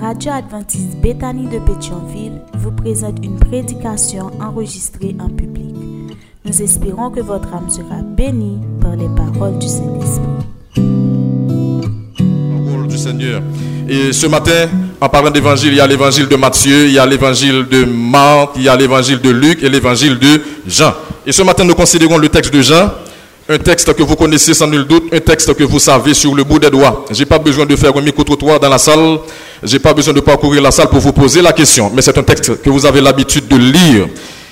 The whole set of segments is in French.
radio adventiste Bethany de Pétionville vous présente une prédication enregistrée en public. Nous espérons que votre âme sera bénie par les paroles du Saint-Esprit. Parole du Seigneur. Et ce matin, en parlant d'évangile, il y a l'évangile de Matthieu, il y a l'évangile de Marc, il y a l'évangile de Luc et l'évangile de Jean. Et ce matin, nous considérons le texte de Jean, un texte que vous connaissez sans nul doute, un texte que vous savez sur le bout des doigts. J'ai pas besoin de faire un micro-trottoir dans la salle, j'ai pas besoin de parcourir la salle pour vous poser la question, mais c'est un texte que vous avez l'habitude de lire.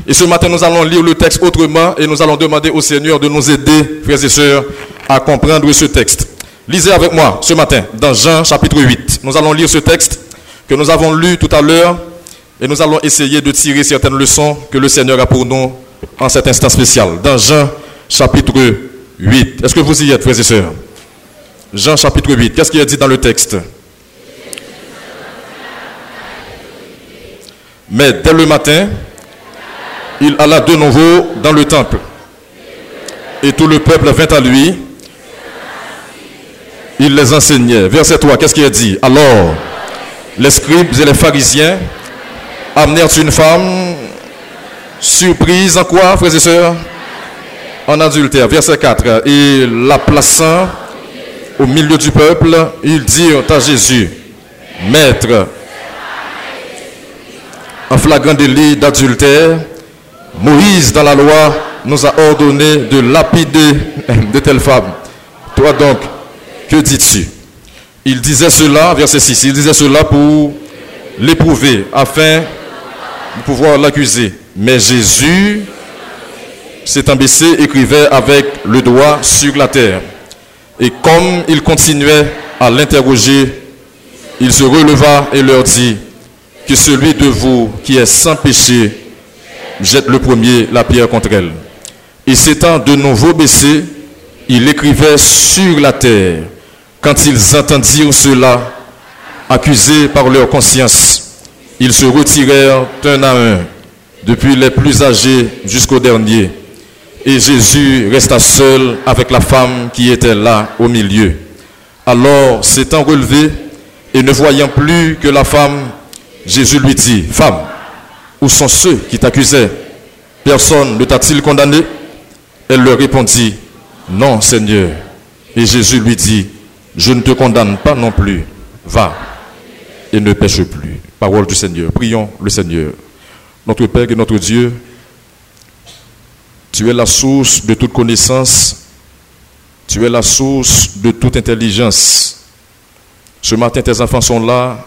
Et ce matin, nous allons lire le texte autrement et nous allons demander au Seigneur de nous aider, frères et sœurs, à comprendre ce texte. Lisez avec moi ce matin dans Jean chapitre 8. Nous allons lire ce texte que nous avons lu tout à l'heure et nous allons essayer de tirer certaines leçons que le Seigneur a pour nous en cet instant spécial. Dans Jean chapitre 8. Est-ce que vous y êtes, frères et sœurs? Jean chapitre 8. Qu'est-ce qu'il a dit dans le texte? Mais dès le matin, il alla de nouveau dans le temple. Et tout le peuple vint à lui. Il les enseignait. Verset 3, qu'est-ce qu'il a dit? Alors, les scribes et les pharisiens amenèrent une femme surprise en quoi, frères et sœurs? En adultère. Verset 4. Et la plaçant au milieu du peuple, ils dirent à Jésus, Maître, en flagrant délit d'adultère, Moïse dans la loi nous a ordonné de lapider de telles femmes. Toi donc, que dis-tu? Il disait cela, verset 6, il disait cela pour l'éprouver, afin de pouvoir l'accuser. Mais Jésus, s'étant baissé, écrivait avec le doigt sur la terre. Et comme il continuait à l'interroger, il se releva et leur dit, que celui de vous qui est sans péché jette le premier la pierre contre elle. Et s'étant de nouveau baissé, il écrivait sur la terre. Quand ils entendirent cela, accusés par leur conscience, ils se retirèrent un à un, depuis les plus âgés jusqu'au dernier. Et Jésus resta seul avec la femme qui était là au milieu. Alors, s'étant relevé et ne voyant plus que la femme, Jésus lui dit, Femme, où sont ceux qui t'accusaient? Personne ne t'a-t-il condamné? Elle leur répondit, Non, Seigneur. Et Jésus lui dit, Je ne te condamne pas non plus. Va et ne pêche plus. Parole du Seigneur. Prions le Seigneur. Notre Père et notre Dieu, tu es la source de toute connaissance. Tu es la source de toute intelligence. Ce matin, tes enfants sont là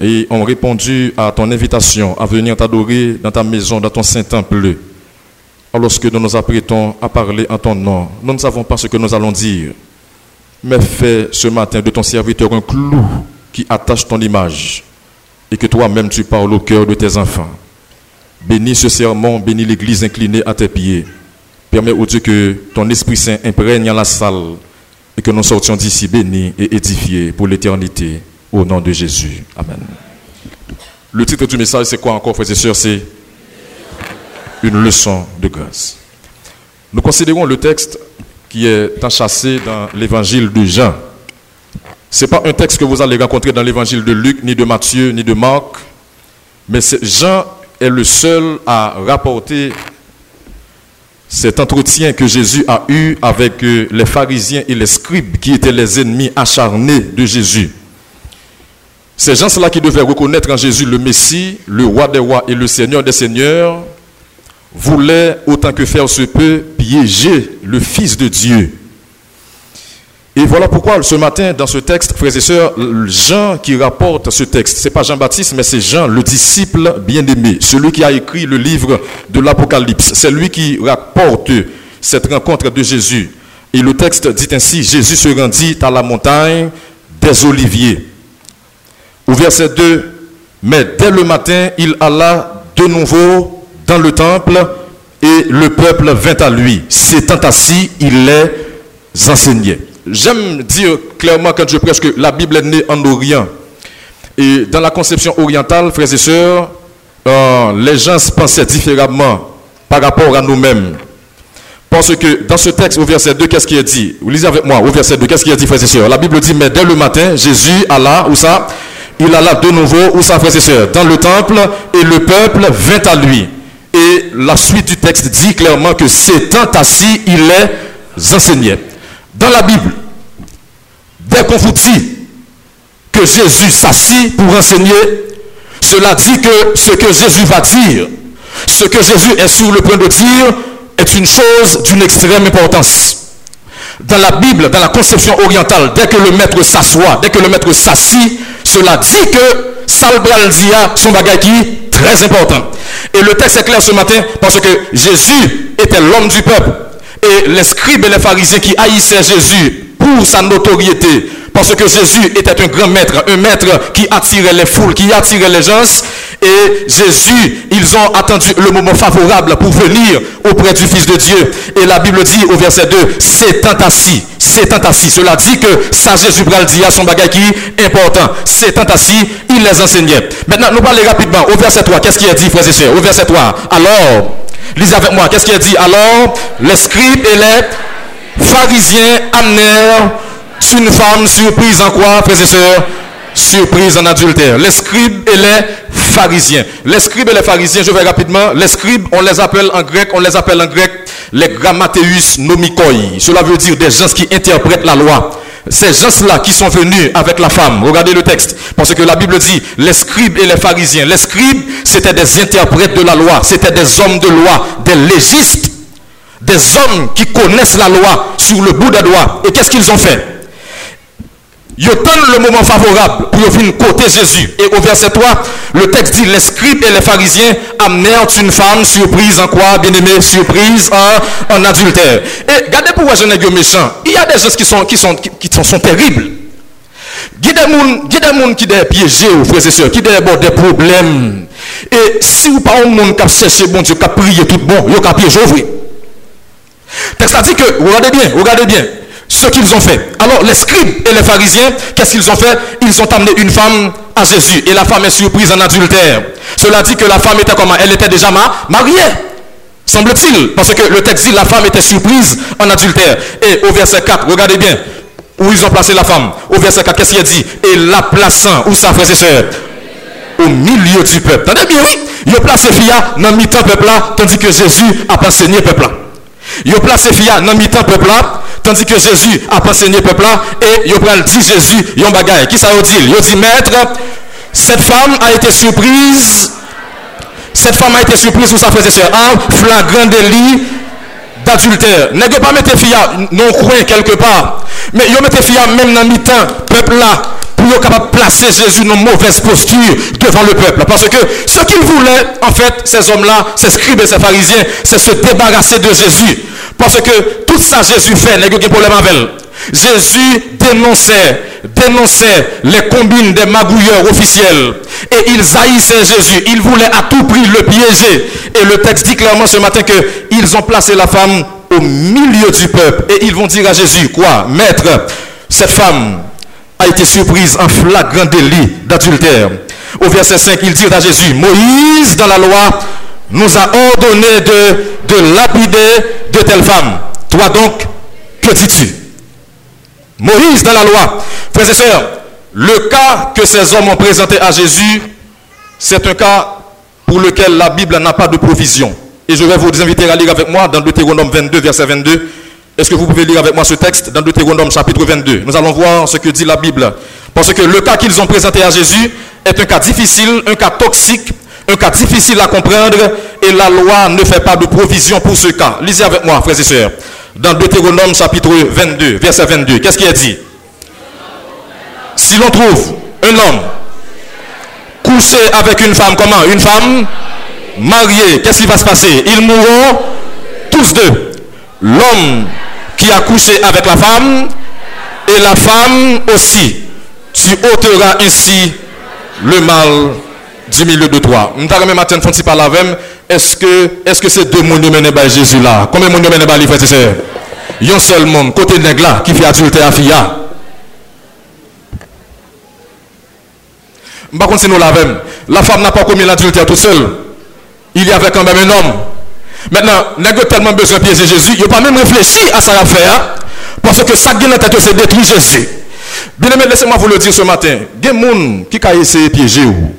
et ont répondu à ton invitation à venir t'adorer dans ta maison, dans ton saint temple. Lorsque nous nous apprêtons à parler en ton nom, nous ne savons pas ce que nous allons dire, mais fais ce matin de ton serviteur un clou qui attache ton image et que toi-même tu parles au cœur de tes enfants. Bénis ce sermon, bénis l'église inclinée à tes pieds. Permets au Dieu que ton Esprit Saint imprègne la salle et que nous sortions d'ici bénis et édifiés pour l'éternité. Au nom de Jésus. Amen. Le titre du message, c'est quoi encore, frères et sœurs? C'est une leçon de grâce. Nous considérons le texte qui est enchâssé dans l'évangile de Jean. Ce n'est pas un texte que vous allez rencontrer dans l'évangile de Luc, ni de Matthieu, ni de Marc, mais Jean est le seul à rapporter cet entretien que Jésus a eu avec les pharisiens et les scribes qui étaient les ennemis acharnés de Jésus. Ces gens-là qui devaient reconnaître en Jésus le Messie, le roi des rois et le Seigneur des seigneurs, voulaient, autant que faire se peut, piéger le Fils de Dieu. Et voilà pourquoi ce matin, dans ce texte, frères et sœurs, Jean qui rapporte ce texte, ce n'est pas Jean-Baptiste, mais c'est Jean, le disciple bien-aimé, celui qui a écrit le livre de l'Apocalypse. C'est lui qui rapporte cette rencontre de Jésus. Et le texte dit ainsi, Jésus se rendit à la montagne des Oliviers. Au verset 2, mais dès le matin, il alla de nouveau dans le temple et le peuple vint à lui. S'étant assis, il les enseignait. J'aime dire clairement quand je prêche que la Bible est née en Orient. Et dans la conception orientale, frères et sœurs, euh, les gens pensaient différemment par rapport à nous-mêmes. Parce que dans ce texte, au verset 2, qu'est-ce qui est dit? Vous lisez avec moi, au verset 2, qu'est-ce qui est dit, frères et sœurs? La Bible dit, mais dès le matin, Jésus alla, où ça? Il alla de nouveau, où sa frères et dans le temple, et le peuple vint à lui. Et la suite du texte dit clairement que s'étant assis, il les enseignait. Dans la Bible, dès qu'on vous dit que Jésus s'assit pour enseigner, cela dit que ce que Jésus va dire, ce que Jésus est sur le point de dire, est une chose d'une extrême importance. Dans la Bible, dans la conception orientale, dès que le maître s'assoit, dès que le maître s'assit, cela dit que Salbral dia son bagage qui est très important. Et le texte est clair ce matin parce que Jésus était l'homme du peuple. Et les scribes et les pharisiens qui haïssaient Jésus pour sa notoriété, parce que Jésus était un grand maître, un maître qui attirait les foules, qui attirait les gens. Et Jésus, ils ont attendu le moment favorable pour venir auprès du Fils de Dieu. Et la Bible dit au verset 2, c'est assis, c'est assis. Cela dit que ça Jésus dit à son bagage qui est important. C'est assis, il les enseignait. Maintenant, nous parlons rapidement au verset 3. Qu'est-ce qui est dit, frères et sœurs Au verset 3. Alors, lisez avec moi, qu'est-ce qui est dit? Alors, les scribes et les pharisiens amenèrent une femme surprise en quoi, frères et sœurs? Surprise en adultère. Les scribes et les pharisiens. Les scribes et les pharisiens, je vais rapidement. Les scribes, on les appelle en grec, on les appelle en grec les grammateus nomikoi. Cela veut dire des gens qui interprètent la loi. Ces gens-là qui sont venus avec la femme, regardez le texte, parce que la Bible dit, les scribes et les pharisiens. Les scribes, c'était des interprètes de la loi, c'était des hommes de loi, des légistes, des hommes qui connaissent la loi sur le bout des doigts. Et qu'est-ce qu'ils ont fait? Ils attendent le moment favorable pour venir côté Jésus. Et au verset 3, le texte dit, les scribes et les pharisiens amenèrent une femme surprise en quoi, bien aimé, surprise en, adultère. Et regardez pourquoi je n'ai méchant. Il y a des gens qui sont, qui sont, qui, sont, terribles. Il y a des gens qui sont piégés, frères et sœurs, qui ont des problèmes. Et si vous pas un monde qui a cherché bon Dieu, qui a prié tout bon, il a piégé, Le Texte a dit que, regardez bien, regardez bien, ce qu'ils ont fait. Alors les scribes et les pharisiens, qu'est-ce qu'ils ont fait? Ils ont amené une femme à Jésus et la femme est surprise en adultère. Cela dit que la femme était comment? Elle était déjà mariée. Semble-t-il, parce que le texte dit la femme était surprise en adultère. Et au verset 4, regardez bien où ils ont placé la femme. Au verset 4, qu'est-ce qu'il a dit? Et la plaçant, où ça, frères et sœurs Au milieu du peuple. Attendez bien, oui Ils ont placé Fia dans le mi-temps peuple là, tandis que Jésus a enseigné peuple là. Ils ont placé Fia dans le mi-temps peuple là, Tandis que Jésus a enseigné peuple là, et il a dit Jésus, il a bagaille. Qui ça dire? Il dit, maître, cette femme a été surprise. Cette femme a été surprise sous sa frère et en flagrant délit d'adultère. N'est pas mettre fia non coin quelque part? Mais ils mettent fia même dans mi-temps, peuple là, pour capable placer Jésus dans une mauvaise posture devant le peuple. Parce que ce qu'ils voulaient, en fait, ces hommes-là, ces scribes et ces pharisiens, c'est se débarrasser de Jésus. Parce que tout ça Jésus fait, il n'y a problème avec Jésus dénonçait, dénonçait les combines des magouilleurs officiels. Et ils haïssaient Jésus. Ils voulaient à tout prix le piéger. Et le texte dit clairement ce matin qu'ils ont placé la femme au milieu du peuple. Et ils vont dire à Jésus, quoi? Maître, cette femme a été surprise en flagrant délit d'adultère. Au verset 5, il dit à Jésus, Moïse dans la loi nous a ordonné de, de lapider de telles femmes. Toi donc, que dis-tu? Moïse dans la loi. Frères et sœurs, le cas que ces hommes ont présenté à Jésus, c'est un cas pour lequel la Bible n'a pas de provision. Et je vais vous inviter à lire avec moi dans Deutéronome 22, verset 22. Est-ce que vous pouvez lire avec moi ce texte dans Deutéronome chapitre 22 Nous allons voir ce que dit la Bible. Parce que le cas qu'ils ont présenté à Jésus est un cas difficile, un cas toxique, un cas difficile à comprendre et la loi ne fait pas de provision pour ce cas. Lisez avec moi, frères et sœurs. Dans Deutéronome chapitre 22, verset 22, qu'est-ce qui est dit? Si l'on trouve un homme couché avec une femme, comment? Une femme mariée, qu'est-ce qui va se passer? Ils mourront tous deux. L'homme qui a couché avec la femme et la femme aussi. Tu ôteras ainsi le mal du milieu de toi. Nous matin font par la Est-ce que est-ce que c'est deux mondes menés par Jésus là? Combien de monde menés par les frères et sœurs? Un seul monde côté nègre là qui fait adultère à fille. Par contre, si nous la femme n'a pas commis l'adultère tout seul. Il y avait quand même un homme. Maintenant, n'a tellement besoin de piéger Jésus, il n'a pas même réfléchi à ça à faire. Parce que ça qui est tête, c'est détruire Jésus. Bien aimé, laissez-moi vous le dire ce matin. Il y a des gens qui ont essayé de piéger vous.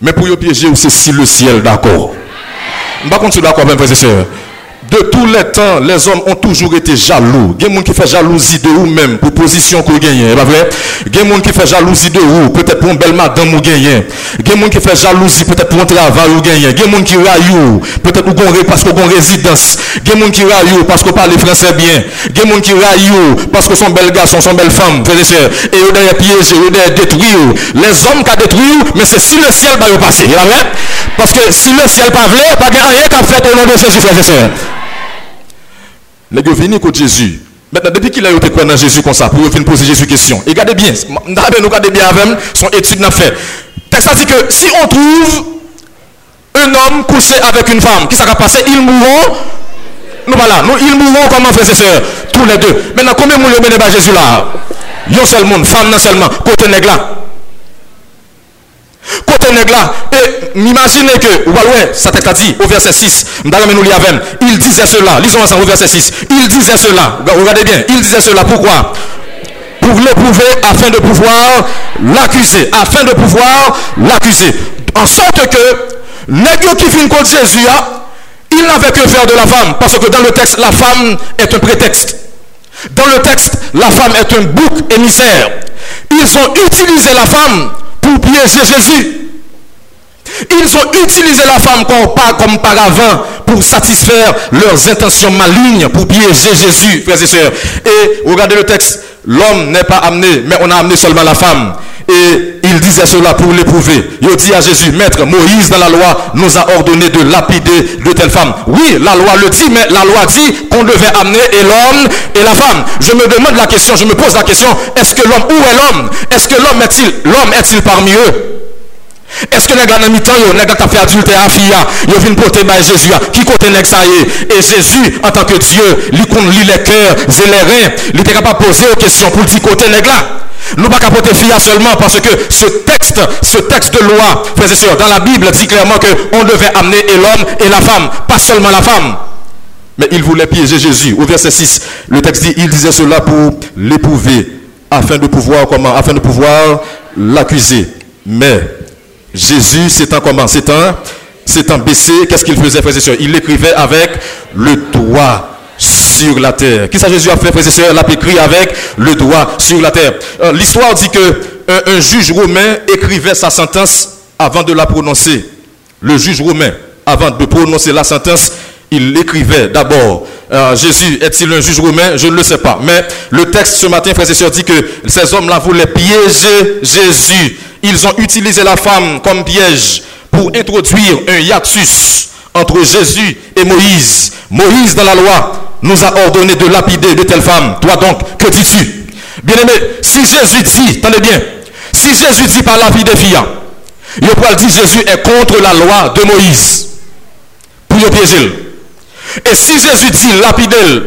Mais pour piéger, c'est si le ciel d'accord. Je ne sais pas d'accord, mes frères et sœurs De tous les temps, les hommes ont toujours été jaloux. Il y a des gens qui font jalousie de vous-même pour position qu'on gagne. Il y a des gens qui font jalousie de vous, peut-être pour une belle madame ou gagne. Il y a des gens qui font jalousie peut-être pour un travail ou gagne. Il y a des gens qui raillent peut-être parce qu'on une résidence. Il y a des gens qui raillent parce qu'on parle français bien. Il y a des gens qui raillent parce qu'on sont belles garçons, sont belles femmes, frères et sœurs. Et ils ont piégés, ils ont détruits. Les hommes qui détruit, mais c'est si le ciel va passer. Parce que si le ciel pas voulu, pas rien qu'à faire au nom de Jésus, frères et sœurs. Les gens venus contre Jésus. Maintenant, depuis qu'il a été dans Jésus comme ça, pour venir poser Jésus question. Et regardez bien, nous regardez bien avec son étude n'a fait. Texte dit que si on trouve un homme couché avec une femme, qui s'est passé Ils mourront. Nous voilà, nous ils mourront comment frères et sœurs, tous les deux. Maintenant, combien à Jésus là? Un seul monde, femme non seulement, côté nègre là. Côté là, et m'imaginez que, ouais, ça t'a dit au verset 6, il disait cela, lisons ensemble au verset 6, il disait cela, regardez bien, il disait cela, pourquoi? Pour l'éprouver afin de pouvoir l'accuser, afin de pouvoir l'accuser. En sorte que, nègre qui finit contre Jésus, hein, il n'avait que faire de la femme, parce que dans le texte, la femme est un prétexte. Dans le texte, la femme est un bouc émissaire. Ils ont utilisé la femme pour piéger Jésus. Ils ont utilisé la femme comme, comme paravent pour satisfaire leurs intentions malignes, pour piéger Jésus, frères et sœurs. Et regardez le texte, l'homme n'est pas amené, mais on a amené seulement la femme. Et il disait cela pour l'éprouver. Il dit à Jésus, Maître, Moïse dans la loi nous a ordonné de lapider de telles femmes. Oui, la loi le dit, mais la loi dit qu'on devait amener et l'homme et la femme. Je me demande la question, je me pose la question, est-ce que l'homme, où est l'homme? Est-ce que l'homme est-il, l'homme est-il parmi eux? Est-ce que les gars mi-temps, les gars qui fait adultère à fille, ils viennent porter par Jésus, qui côté y Et Jésus, en tant que Dieu, lui lit les cœurs et les reins, il était capable de poser aux questions pour dire côté nèg là. Nous pas capoter fille seulement parce que ce texte, ce texte de loi, frères et sœurs, dans la Bible dit clairement qu'on devait amener l'homme et la femme, pas seulement la femme. Mais il voulait piéger Jésus. Au verset 6, le texte dit, il disait cela pour l'éprouver, afin de pouvoir, comment, afin de pouvoir l'accuser. Mais Jésus, c'est un comment C'est un, c'est un baissé. Qu'est-ce qu'il faisait, frères et sœurs? Il écrivait avec le doigt la terre. Qu'est-ce que Jésus a fait, frères et sœurs écrit avec le doigt sur la terre. Euh, l'histoire dit que un, juge romain écrivait sa sentence avant de la prononcer. Le juge romain, avant de prononcer la sentence, il l'écrivait d'abord. Euh, Jésus est-il un juge romain? Je ne le sais pas. Mais le texte ce matin, frères et sœurs, dit que ces hommes-là voulaient piéger Jésus. Ils ont utilisé la femme comme piège pour introduire un hiatus entre Jésus et Moïse. Moïse, dans la loi, nous a ordonné de lapider de telles femmes. Toi donc, que dis-tu? Bien-aimé, si Jésus dit, attendez bien, si Jésus dit par lapider fille, il peut dire Jésus est contre la loi de Moïse. Pour le piéger. Et si Jésus dit lapider,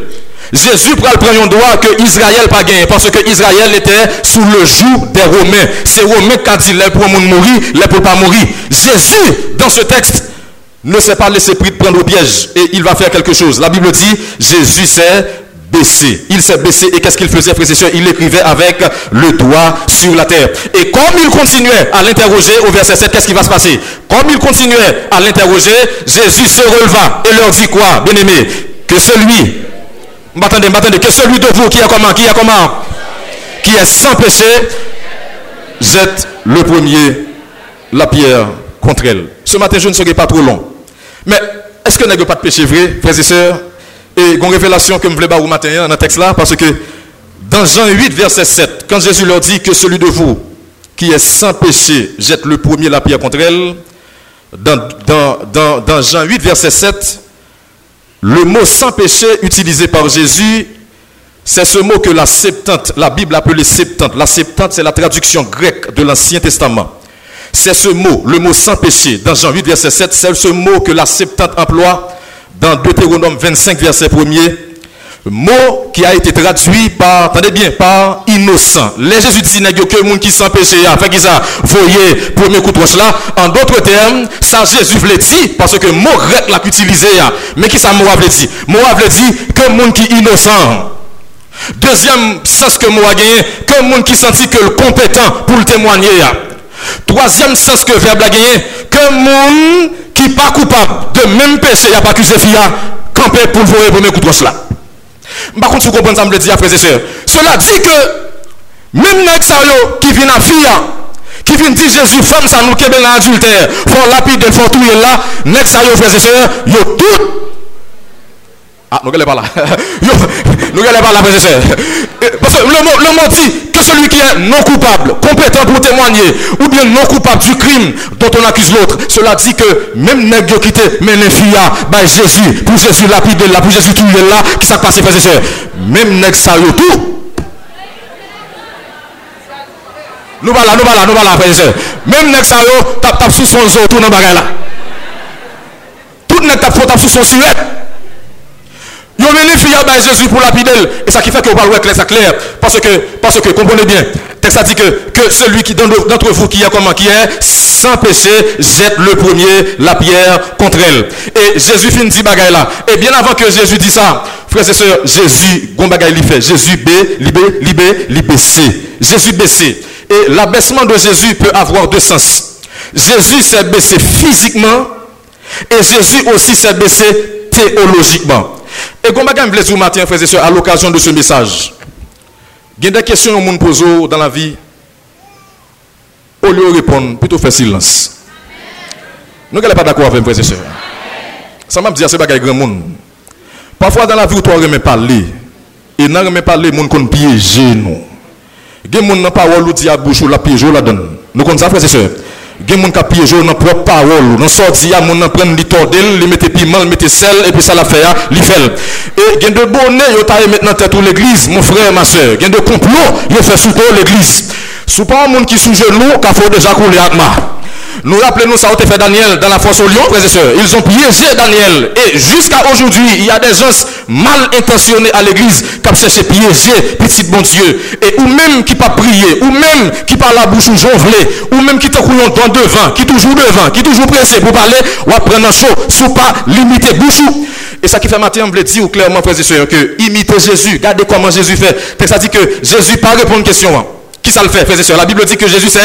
Jésus prend le droit que Israël pas gagné parce que Israël était sous le joug des Romains. C'est Romains qui a dit les pour mourir, les pour pas mourir. Jésus, dans ce texte, ne s'est pas laissé prendre au piège et il va faire quelque chose. La Bible dit, Jésus s'est baissé. Il s'est baissé et qu'est-ce qu'il faisait, frères et sœurs? Il écrivait avec le doigt sur la terre. Et comme il continuait à l'interroger au verset 7, qu'est-ce qui va se passer? Comme il continuait à l'interroger, Jésus se releva et leur dit quoi Bien aimé, que celui, m'attendez, m'attendez, que celui de vous qui a comment Qui a comment? Qui est sans péché, jette le premier la pierre contre elle. Ce matin, je ne serai pas trop long. Mais est-ce que n'y pas de péché vrai, frères et sœurs? Et une révélation que je voulais vous matin dans le texte là, parce que dans Jean 8, verset 7, quand Jésus leur dit que celui de vous qui est sans péché jette le premier la pierre contre elle, dans, dans, dans Jean 8, verset 7, le mot sans péché utilisé par Jésus, c'est ce mot que la Septante, la Bible appelait Septante. La Septante, c'est la traduction grecque de l'Ancien Testament. C'est ce mot, le mot sans péché, dans Jean 8, verset 7, c'est ce mot que la Septante emploie dans Deutéronome 25, verset 1er. Mot qui a été traduit par, attendez bien, par innocent. Les Jésus dit, n'y que le monde qui sans péché, fait qu'ils ça, voyez, premier coup de là. En d'autres termes, ça Jésus voulait dire, parce que mot grec l'a utilisé, mais qui ça mot voulait dire? Mot voulait dire que monde qui innocent. Deuxième sens que moi gagné, que monde qui sentit que le compétent pour le témoigner. Troisième sens que verbe a gagné, que monde qui pas coupable de même péché, il a pas accusé FIA, camper pour voir le premier coup de là. Par contre, vous comprenez ça, me le dit à frères et sœurs. Cela dit que même les qui viennent à FIA, qui viennent dire Jésus, femme, ça nous qu'est dans adultère, faut lapide, faut tout là, les frères et sœurs, ils ont tout. Ah, nous ne pas là. Nous ne pas là, frères et sœurs. Parce que le mot, dit que celui qui est non coupable, compétent pour témoigner, ou bien non coupable du crime dont on accuse l'autre, cela dit que même nègre qui était mais les filles, bah Jésus, pour Jésus lapide là, pour Jésus tout là, qui s'est passé, frères et sœurs? Même nègre tout. Nous voilà, nous voilà, nous voilà, frères et sœurs. Même nègre ça, tape sous son zoo, tout dans le là. Tout nègre tape sous son silette. Yo venu filles à Jésus pour lapider. Et ça qui fait que vous parlez clair, ça clair. Parce que, parce que, comprenez bien, texte a dit que, que celui qui d'entre vous qui est comment, qui est sans péché, jette le premier la pierre contre elle. Et Jésus finit dit bagaille là. Et bien avant que Jésus dit ça, frères et sœurs, Jésus, gon bagaille fait. Jésus B, libé, libé, libé C. Jésus baissé. Et l'abaissement de Jésus peut avoir deux sens. Jésus s'est baissé physiquement et Jésus aussi s'est baissé théologiquement. Et comme je voulais vous matin, frères et sœurs, à l'occasion de ce message, il y a des questions que monde pose dans la vie. Au lieu de répondre, plutôt faire silence. Nous sommes pas d'accord avec frères et sœurs. Ça m'a dit, c'est pas grand monde. Parfois dans la vie, où tu remets parler. Et dans remets parler, gens qui piéger nous. Il y a des gens qui parole dit à bouche ou la piège la donne. Nous connaissons ça, frères et sœurs. Gen moun ka piyejo nan prop parol Nan sorti ya moun nan pren li tordel Li mette piman, li mette sel, epi sa la feya Li fel, e gen de bonen Yo taye met nan tetou l'eglise, moun frè, ma sè Gen de komplot, yo fè souto l'eglise. Sou pa moun ki sou genou Ka fò deja kou li akma Nous rappelons-nous, ça a été fait Daniel dans la force au lion, frères et sœurs. Ils ont piégé Daniel. Et jusqu'à aujourd'hui, il y a des gens mal intentionnés à l'église qui cherché piéger petit bon Dieu. Et ou même qui pas prier, ou même qui parle la bouche ou jonflé, ou même qui te couillon dans devant, qui toujours devant, qui toujours pressé pour parler, ou apprendre un chaud, sous pas limiter bouche. Et ça qui fait matin, on veut dire clairement, frères et sœurs, que imiter Jésus, regardez comment Jésus fait. Ça dit que Jésus pas répondre une question. Hein. Qui ça le fait, frères et sœurs? La Bible dit que Jésus s'est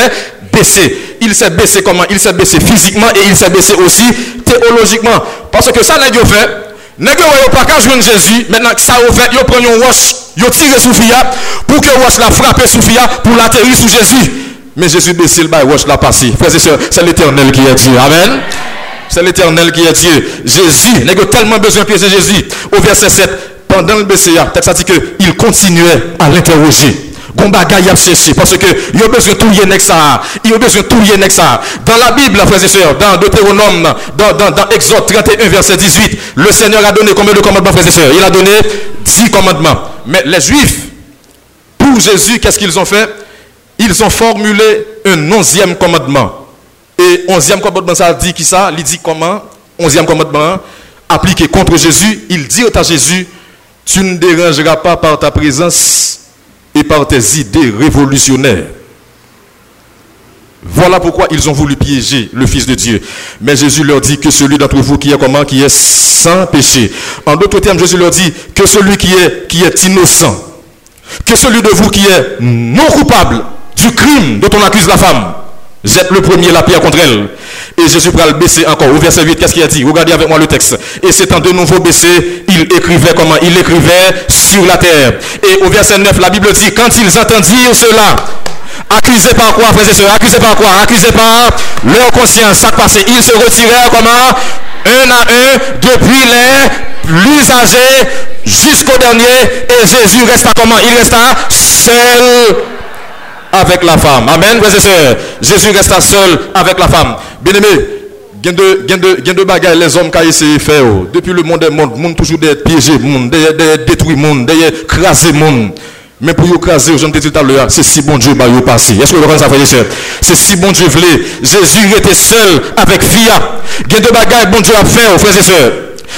Il s'est baissé comment? Il s'est baissé physiquement et il s'est baissé aussi théologiquement. Parce que ça, pas fait. N'est pas qu'à jouer Jésus. Maintenant, ça a fait, ils prennent un wash, ils tirent sous Fia pour que wash la frappe sous Fia pour l'atterrir sous Jésus. Mais Jésus le bail, wash l'a passé. Frères et sœurs, c'est l'éternel qui est Dieu. Amen. C'est l'éternel qui est Dieu. Jésus, n'a tellement besoin de piéger Jésus. Au verset 7, pendant le BCA, ça dit qu'il continuait à l'interroger parce que il a besoin de tout lier ça. Il a besoin de tout lier ça. Dans la Bible frères et sœurs dans Deutéronome dans, dans, dans Exode 31 verset 18 le Seigneur a donné combien de commandements frères et sœurs? Il a donné 10 commandements. Mais les juifs pour Jésus qu'est-ce qu'ils ont fait? Ils ont formulé un onzième commandement. Et onzième commandement ça dit qui ça? Il dit comment? Onzième commandement appliqué contre Jésus. Il dit à Jésus tu ne dérangeras pas par ta présence et par tes idées révolutionnaires. Voilà pourquoi ils ont voulu piéger le Fils de Dieu. Mais Jésus leur dit que celui d'entre vous qui est comment, qui est sans péché. En d'autres termes, Jésus leur dit que celui qui est, qui est innocent, que celui de vous qui est non coupable du crime dont on accuse la femme, jette le premier la pierre contre elle. Et Jésus va le baisser encore. Au verset 8, qu'est-ce qu'il a dit? Regardez avec moi le texte. Et s'étant de nouveau baissé, il écrivait comment? Il écrivait sur la terre. Et au verset 9, la Bible dit, quand ils entendirent cela, accusés par quoi, frères et sœurs? Accusés par quoi? Accusés par leur conscience. Ça passé. Ils se retirèrent comment? Un à un, depuis les plus âgés jusqu'au dernier. Et Jésus resta comment? Il resta seul avec la femme. Amen, frères et sœurs. Jésus resta seul avec la femme. Bien-aimé, il y a de bagailles les hommes qui ont essayé de faire. Depuis le monde est monde, toujours des piégés, monde, des détruits, monde, monde. Mais pour écraser, je te dit tout à l'heure, c'est si bon Dieu va y passer. Est-ce que vous comprenez ça, C'est si bon Dieu voulait. Jésus était seul avec Fia. Il y a de bagailles, bon Dieu a fait, frères et sœurs.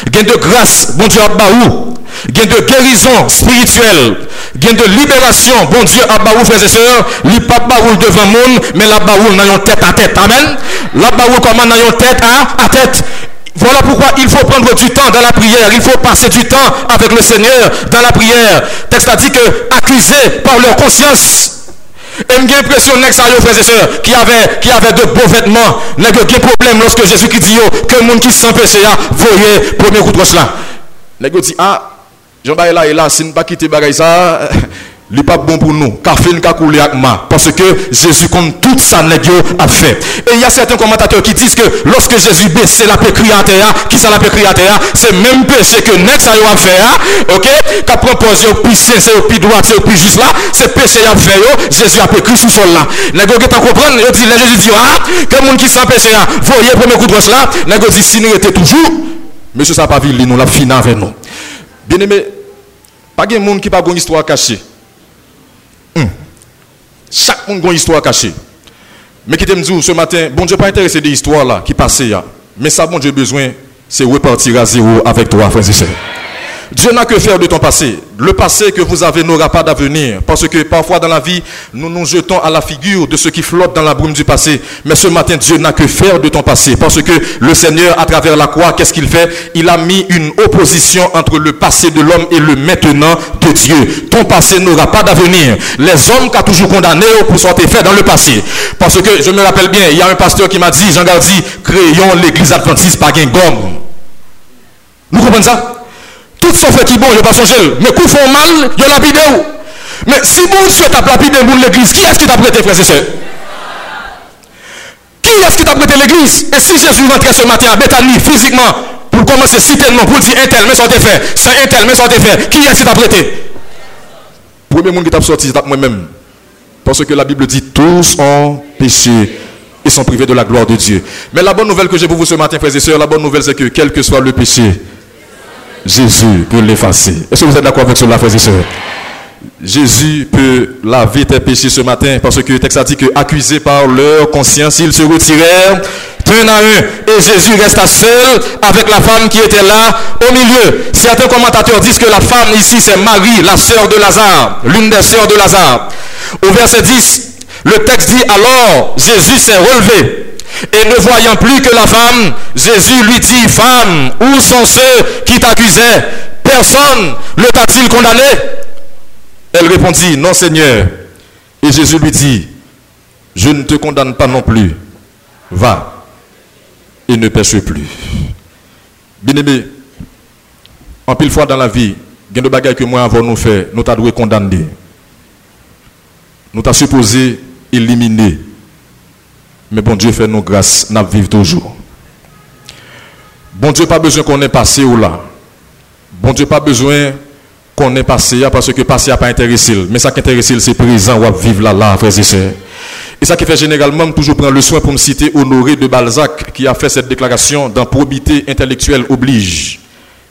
Il y a de grâce, bon Dieu a baou gain de guérison spirituelle, gain de libération. Bon Dieu, à baoul, frères et sœurs, il pas baoul devant monde, mais la baoul dans tête à tête. Amen. La baoul comment dans tête à, à tête? Voilà pourquoi il faut prendre du temps dans la prière. Il faut passer du temps avec le Seigneur dans la prière. texte a dit que accusés par leur conscience. Et j'ai l'impression frères et sœurs, qui avait, qui avait de beaux vêtements, n'a de problème lorsque Jésus qui dit que le monde qui a voyez premier coup de roche là. Dit ah, Jean-Baptiste là et là, si ne pas quitter bagaille ça, n'est pas bon pour nous. Car fait couler avec moi. Parce que Jésus compte tout ça a fait. Et il y a certains commentateurs qui disent que lorsque Jésus baissait la paix à terre, qui ça la paix à terre, c'est même péché que Nex a fait. Hein? Ok? Qu'a proposé au plus saint, c'est au plus droit, c'est au plus juste là. C'est péché a fait. Jésus a écrit sous sol là. Nèg qui comprendre, il dit, Jésus dit, ah, que monde qui s'en péché, hein, voyez premier coup de roche là. Nèg dit, si nous étions toujours, monsieur ça pas ville, nous l'a fini avec nous. Bien aimé, pas de monde qui pas une histoire cachée. Chaque monde a une histoire cachée. Mais qui me dit ce matin, bon Dieu pas intéressé de l'histoire là qui passait Mais ça, bon Dieu besoin, c'est repartir à zéro avec toi, frères et sœurs. Dieu n'a que faire de ton passé. Le passé que vous avez n'aura pas d'avenir. Parce que parfois dans la vie, nous nous jetons à la figure de ce qui flotte dans la brume du passé. Mais ce matin, Dieu n'a que faire de ton passé. Parce que le Seigneur, à travers la croix, qu'est-ce qu'il fait? Il a mis une opposition entre le passé de l'homme et le maintenant de Dieu. Ton passé n'aura pas d'avenir. Les hommes ont toujours condamné pour sortir fait dans le passé. Parce que je me rappelle bien, il y a un pasteur qui m'a dit, Jean Gardi, créons l'église adventiste par gomme. Nous comprenons ça? Tout ce fait qui bon, je pas songer. Mais coup font mal, il y a la vidéo. Mais si vous souhaitez lapider l'église, qui est-ce qui t'a prêté, frères et sœurs Qui est-ce qui t'a prêté l'église? Et si Jésus rentrait ce matin à Bethany, physiquement, pour commencer si tellement, pour dire un tel, mais sans te faire, c'est un tel, mais sans te faire, qui est-ce qui t'a prêté? Premier monde qui t'a sorti, c'est moi-même. Parce que la Bible dit tous ont péché et sont privés de la gloire de Dieu. Mais la bonne nouvelle que j'ai pour vous ce matin, frères et sœurs, la bonne nouvelle, c'est que quel que soit le péché, Jésus peut l'effacer. Est-ce que vous êtes d'accord avec cela, frères et sœurs? Jésus peut laver tes péchés ce matin parce que le texte a dit que accusés par leur conscience, ils se retirèrent un à un et Jésus resta seul avec la femme qui était là au milieu. Certains commentateurs disent que la femme ici c'est Marie, la sœur de Lazare, l'une des sœurs de Lazare. Au verset 10, le texte dit alors Jésus s'est relevé et ne voyant plus que la femme, Jésus lui dit, femme, où sont ceux qui t'accusaient? Personne ne t'a-t-il condamné? Elle répondit, non Seigneur. Et Jésus lui dit, je ne te condamne pas non plus. Va et ne pêche plus. Bien-aimé, en pile fois dans la vie, il y que moi avons nous fait, nous t'avons condamné. Nous t'avons supposé éliminer mais bon Dieu fait nous grâce, nous vivons toujours. Bon Dieu pas besoin qu'on ait passé ou là. Bon Dieu pas besoin qu'on ait passé parce que passé n'a pas intéressé. Mais ça qui intéresse, c'est présent ou vivre là, là, frères et sœurs. Et ça qui fait généralement toujours prendre le soin pour me citer Honoré de Balzac qui a fait cette déclaration dans Probité intellectuelle oblige.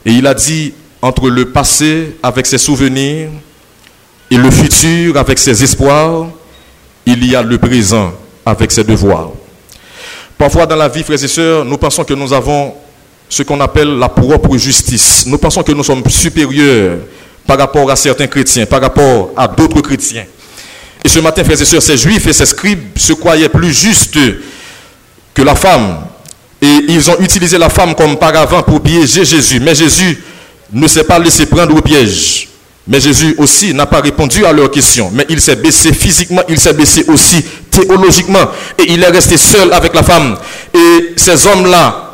Et il a dit entre le passé avec ses souvenirs et le futur avec ses espoirs, il y a le présent avec ses devoirs. Parfois dans la vie, frères et sœurs, nous pensons que nous avons ce qu'on appelle la propre justice. Nous pensons que nous sommes supérieurs par rapport à certains chrétiens, par rapport à d'autres chrétiens. Et ce matin, frères et sœurs, ces juifs et ces scribes se croyaient plus justes que la femme. Et ils ont utilisé la femme comme paravent pour piéger Jésus. Mais Jésus ne s'est pas laissé prendre au piège. Mais Jésus aussi n'a pas répondu à leurs questions. Mais il s'est baissé physiquement, il s'est baissé aussi Et il est resté seul avec la femme. Et ces hommes-là,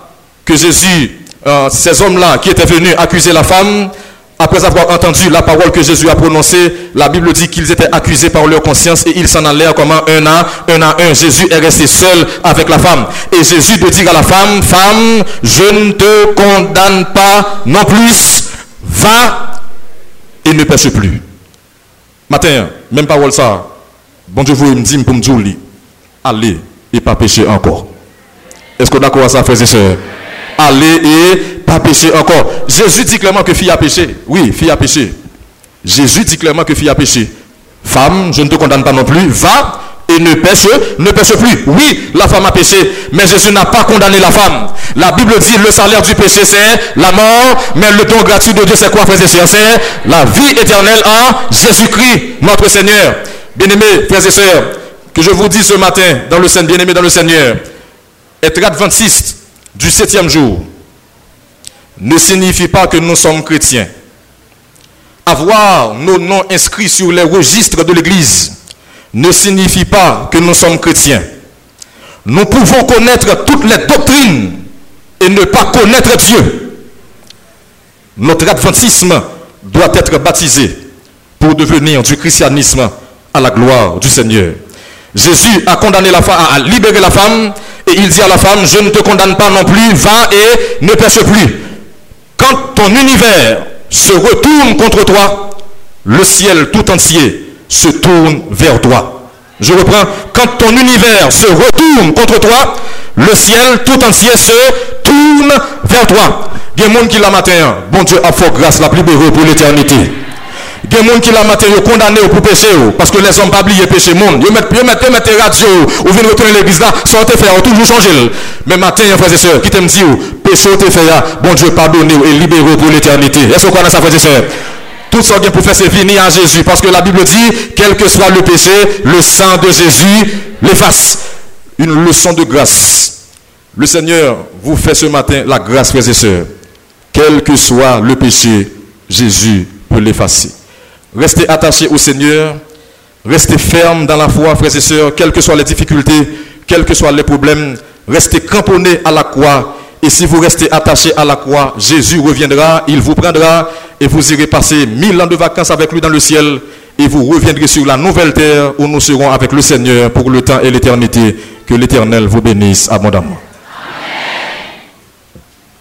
que Jésus, euh, ces hommes-là qui étaient venus accuser la femme, après avoir entendu la parole que Jésus a prononcée, la Bible dit qu'ils étaient accusés par leur conscience et ils s'en allèrent comme un à un à un. Jésus est resté seul avec la femme. Et Jésus de dire à la femme, femme, je ne te condamne pas non plus. Va et ne pêche plus. Matin, même parole ça, bon Dieu vous me dit pour me dire, allez et pas pécher encore. Est-ce que d'accord à ça, frères et sœurs? Allez et pas pécher encore. Jésus dit clairement que fille a péché. Oui, fille a péché. Jésus dit clairement que fille a péché. Femme, je ne te condamne pas non plus. Va et ne pêche, ne pêche plus. Oui, la femme a péché, mais Jésus n'a pas condamné la femme. La Bible dit le salaire du péché c'est la mort, mais le don gratuit de Dieu c'est quoi, frères et sœurs? C'est la vie éternelle en Jésus-Christ, notre Seigneur. Bien-aimés, frères et sœurs, que je vous dis ce matin, dans le Seigneur, bien-aimés dans le Seigneur, être adventiste du septième jour, ne signifie pas que nous sommes chrétiens. Avoir nos noms inscrits sur les registres de l'Église ne signifie pas que nous sommes chrétiens. Nous pouvons connaître toutes les doctrines et ne pas connaître Dieu. Notre adventisme doit être baptisé pour devenir du christianisme à la gloire du Seigneur. Jésus a condamné la femme, a libéré la femme, et il dit à la femme, je ne te condamne pas non plus, va et ne pêche plus. Quand ton univers se retourne contre toi, le ciel tout entier se tourne vers toi. Je reprends, quand ton univers se retourne contre toi, le ciel tout entier se tourne vers toi. Il y a qui la matin, bon Dieu a fort grâce, la plus pour l'éternité. Il y a des gens qui la matin condamné pour pécher parce que les hommes pas oublié péché monde. Ils mettent ils mettent mettent radio ou viennent retourner l'église là, sortez faire toujours changer. Mais matin, frères et sœurs, qui t'aime dire péché te fait bon Dieu pardonne et libéré pour l'éternité. Est-ce vous connaissez ça frères et sœurs? Tout ça pour faire c'est venir à Jésus. Parce que la Bible dit, quel que soit le péché, le sang de Jésus l'efface. Une leçon de grâce. Le Seigneur vous fait ce matin la grâce, frères et sœurs. Quel que soit le péché, Jésus peut l'effacer. Restez attachés au Seigneur. Restez fermes dans la foi, frères et sœurs, quelles que soient les difficultés, quels que soient les problèmes. Restez cramponnés à la croix. Et si vous restez attachés à la croix, Jésus reviendra, il vous prendra et vous irez passer mille ans de vacances avec lui dans le ciel et vous reviendrez sur la nouvelle terre où nous serons avec le Seigneur pour le temps et l'éternité. Que l'Éternel vous bénisse abondamment.